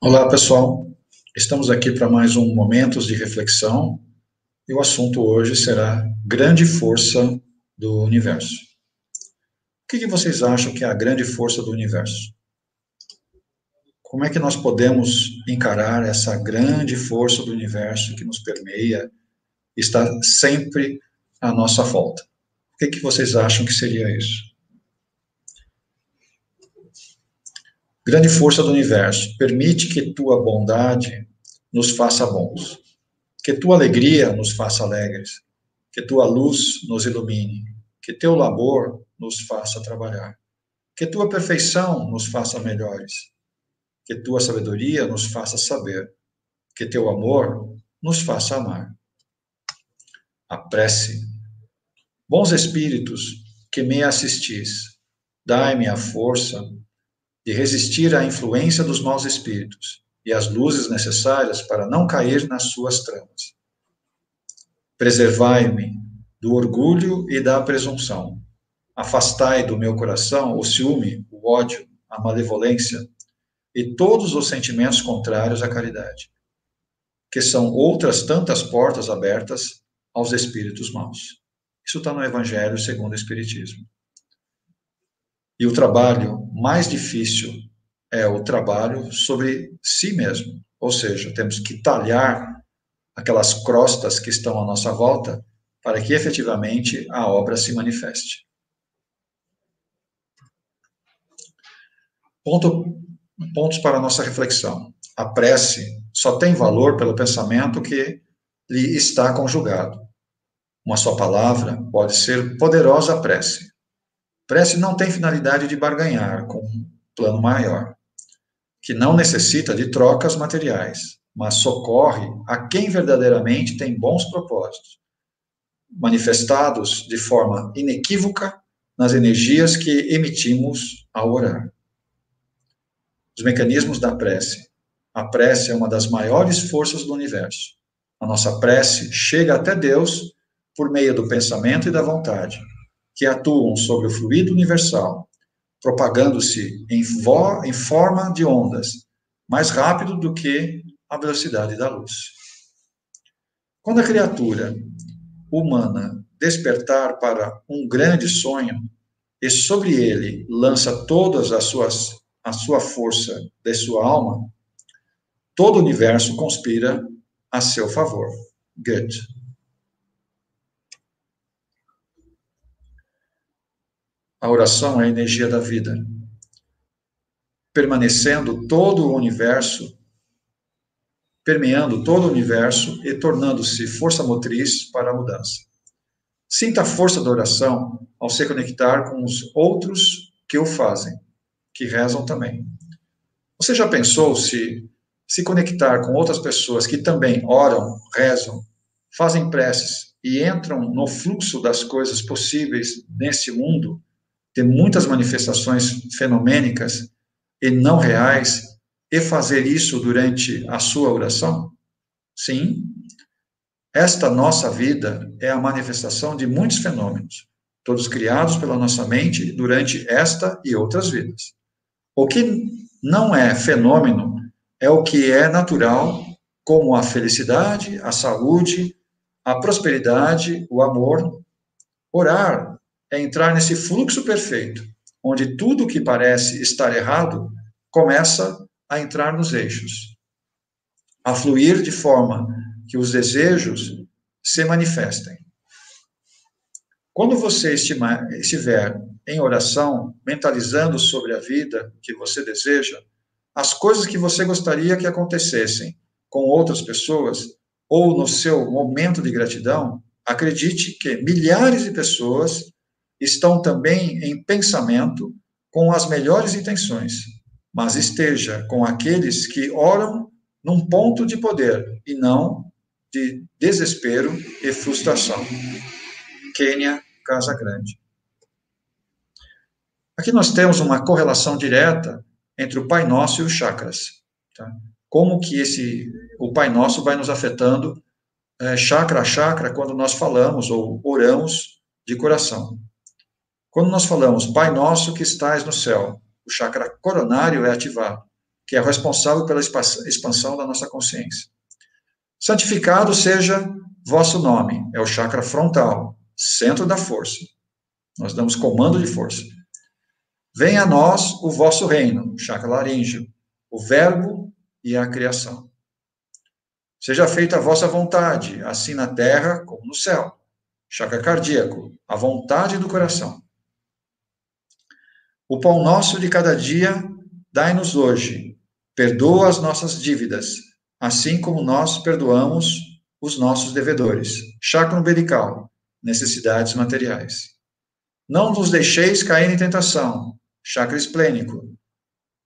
Olá, pessoal. Estamos aqui para mais um Momentos de Reflexão e o assunto hoje será grande força do universo. O que, vocês acham que é a grande força do universo? Como é que nós podemos encarar essa grande força do universo que nos permeia, está sempre à nossa volta? O que, que vocês acham que seria isso? Grande força do universo, permite que tua bondade nos faça bons, que tua alegria nos faça alegres, que tua luz nos ilumine, que teu labor nos faça trabalhar, que tua perfeição nos faça melhores, que tua sabedoria nos faça saber, que teu amor nos faça amar. A prece. Bons espíritos que me assistis, dai-me a força de resistir à influência dos maus espíritos e as luzes necessárias para não cair nas suas tramas. Preservai-me do orgulho e da presunção. Afastai do meu coração o ciúme, o ódio, a malevolência e todos os sentimentos contrários à caridade, que são outras tantas portas abertas aos espíritos maus. Isso está no Evangelho segundo o Espiritismo. E o trabalho mais difícil é o trabalho sobre si mesmo. Ou seja, temos que talhar aquelas crostas que estão à nossa volta para que efetivamente a obra se manifeste. Ponto, pontos para a nossa reflexão. A prece só tem valor pelo pensamento que lhe está conjugado. Uma só palavra pode ser poderosa prece. Prece não tem finalidade de barganhar com um plano maior, que não necessita de trocas materiais, mas socorre a quem verdadeiramente tem bons propósitos, manifestados de forma inequívoca nas energias que emitimos ao orar. Os mecanismos da prece. A prece é uma das maiores forças do universo. A nossa prece chega até Deus por meio do pensamento e da vontade que atuam sobre o fluido universal, propagando-se em, em forma de ondas, mais rápido do que a velocidade da luz. Quando a criatura humana despertar para um grande sonho e sobre ele lança todas as suas a sua força de sua alma, todo o universo conspira a seu favor. Goethe. A oração é a energia da vida, permanecendo todo o universo, permeando todo o universo e tornando-se força motriz para a mudança. Sinta a força da oração ao se conectar com os outros que o fazem, que rezam também. Você já pensou se se conectar com outras pessoas que também oram, rezam, fazem preces e entram no fluxo das coisas possíveis nesse mundo ter muitas manifestações fenomênicas e não reais e fazer isso durante a sua oração? Sim. Esta nossa vida é a manifestação de muitos fenômenos, todos criados pela nossa mente durante esta e outras vidas. O que não é fenômeno é o que é natural, como a felicidade, a saúde, a prosperidade, o amor. Orar é entrar nesse fluxo perfeito, onde tudo que parece estar errado começa a entrar nos eixos, a fluir de forma que os desejos se manifestem. Quando você estiver em oração, mentalizando sobre a vida que você deseja, as coisas que você gostaria que acontecessem com outras pessoas, ou no seu momento de gratidão, acredite que milhares de pessoas estão também em pensamento com as melhores intenções, mas esteja com aqueles que oram num ponto de poder e não de desespero e frustração. Quênia, Casa Grande. Aqui nós temos uma correlação direta entre o Pai Nosso e os chakras. Tá? Como que esse o Pai Nosso vai nos afetando é, chakra a chakra quando nós falamos ou oramos de coração. Quando nós falamos Pai Nosso que estás no céu, o chakra coronário é ativado. que é responsável pela expansão da nossa consciência. Santificado seja vosso nome, é o chakra frontal, centro da força. Nós damos comando de força. Venha a nós o vosso reino, chakra laríngeo, o verbo e a criação. Seja feita a vossa vontade, assim na terra como no céu. Chakra cardíaco, a vontade do coração. O pão nosso de cada dia, dai-nos hoje. Perdoa as nossas dívidas, assim como nós perdoamos os nossos devedores. Chakra umbilical, necessidades materiais. Não nos deixeis cair em tentação. Chakra esplênico,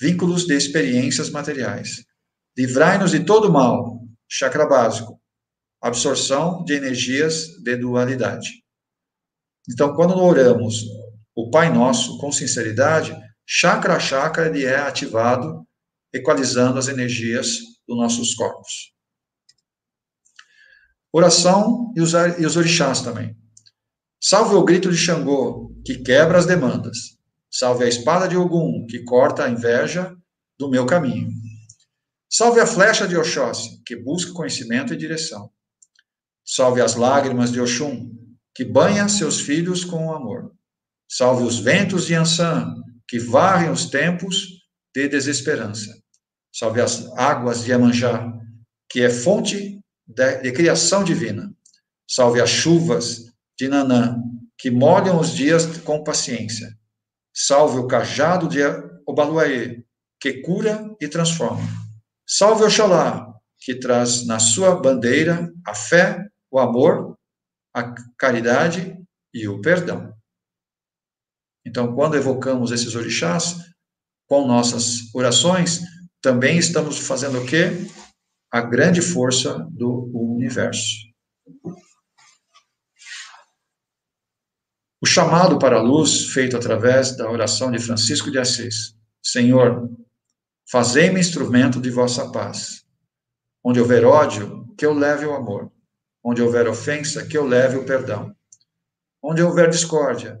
vínculos de experiências materiais. Livrai-nos de todo mal, chakra básico, absorção de energias de dualidade. Então, quando oramos o Pai Nosso com sinceridade, chakra a chakra ele é ativado, equalizando as energias dos nossos corpos. Oração e os, e os orixás também. Salve o grito de Xangô, que quebra as demandas. Salve a espada de Ogum, que corta a inveja do meu caminho. Salve a flecha de Oxóssi, que busca conhecimento e direção. Salve as lágrimas de Oxum, que banha seus filhos com amor. Salve os ventos de Ansan, que varrem os tempos de desesperança. Salve as águas de Amanjá, que é fonte de, de criação divina. Salve as chuvas de Nanã, que molham os dias com paciência. Salve o cajado de Obaluaê, que cura e transforma. Salve Oxalá, que traz na sua bandeira a fé, o amor, a caridade e o perdão. Então, quando evocamos esses orixás, com nossas orações, também estamos fazendo o quê? A grande força do universo. O chamado para a luz, feito através da oração de Francisco de Assis. Senhor, fazei-me instrumento de vossa paz. Onde houver ódio, que eu leve o amor. Onde houver ofensa, que eu leve o perdão. Onde houver discórdia,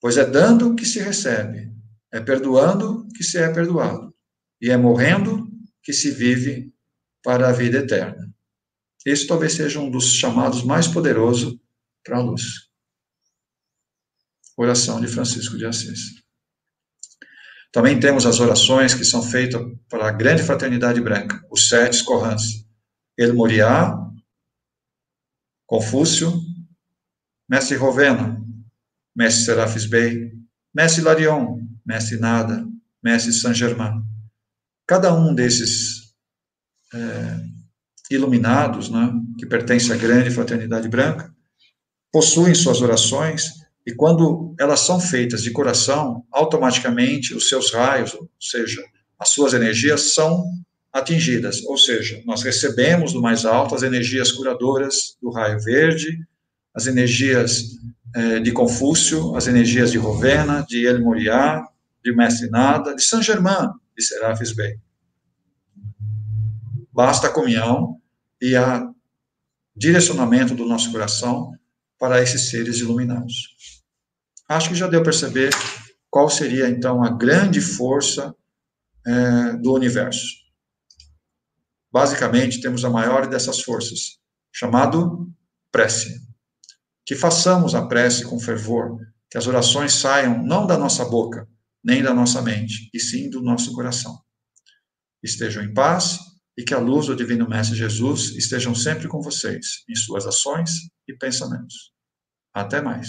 Pois é dando que se recebe, é perdoando que se é perdoado, e é morrendo que se vive para a vida eterna. Esse talvez seja um dos chamados mais poderosos para a luz. Oração de Francisco de Assis. Também temos as orações que são feitas para a grande fraternidade branca, os sete Corrãs. El Moriá, Confúcio, Mestre Rovena, Mestre Serafis Bey, Mestre Larion, Mestre Nada, Mestre Saint Germain. Cada um desses é, iluminados, né, que pertence à grande fraternidade branca, possuem suas orações e quando elas são feitas de coração, automaticamente os seus raios, ou seja, as suas energias são atingidas, ou seja, nós recebemos do mais alto as energias curadoras do raio verde, as energias é, de Confúcio, as energias de Rovena, de El Moriá, de Mestre Nada, de Saint Germain, de Serafis Bey. Basta a comunhão e o direcionamento do nosso coração para esses seres iluminados. Acho que já deu para perceber qual seria, então, a grande força é, do universo. Basicamente, temos a maior dessas forças, chamado prece que façamos a prece com fervor, que as orações saiam não da nossa boca, nem da nossa mente, e sim do nosso coração. Estejam em paz e que a luz do Divino Mestre Jesus estejam sempre com vocês, em suas ações e pensamentos. Até mais.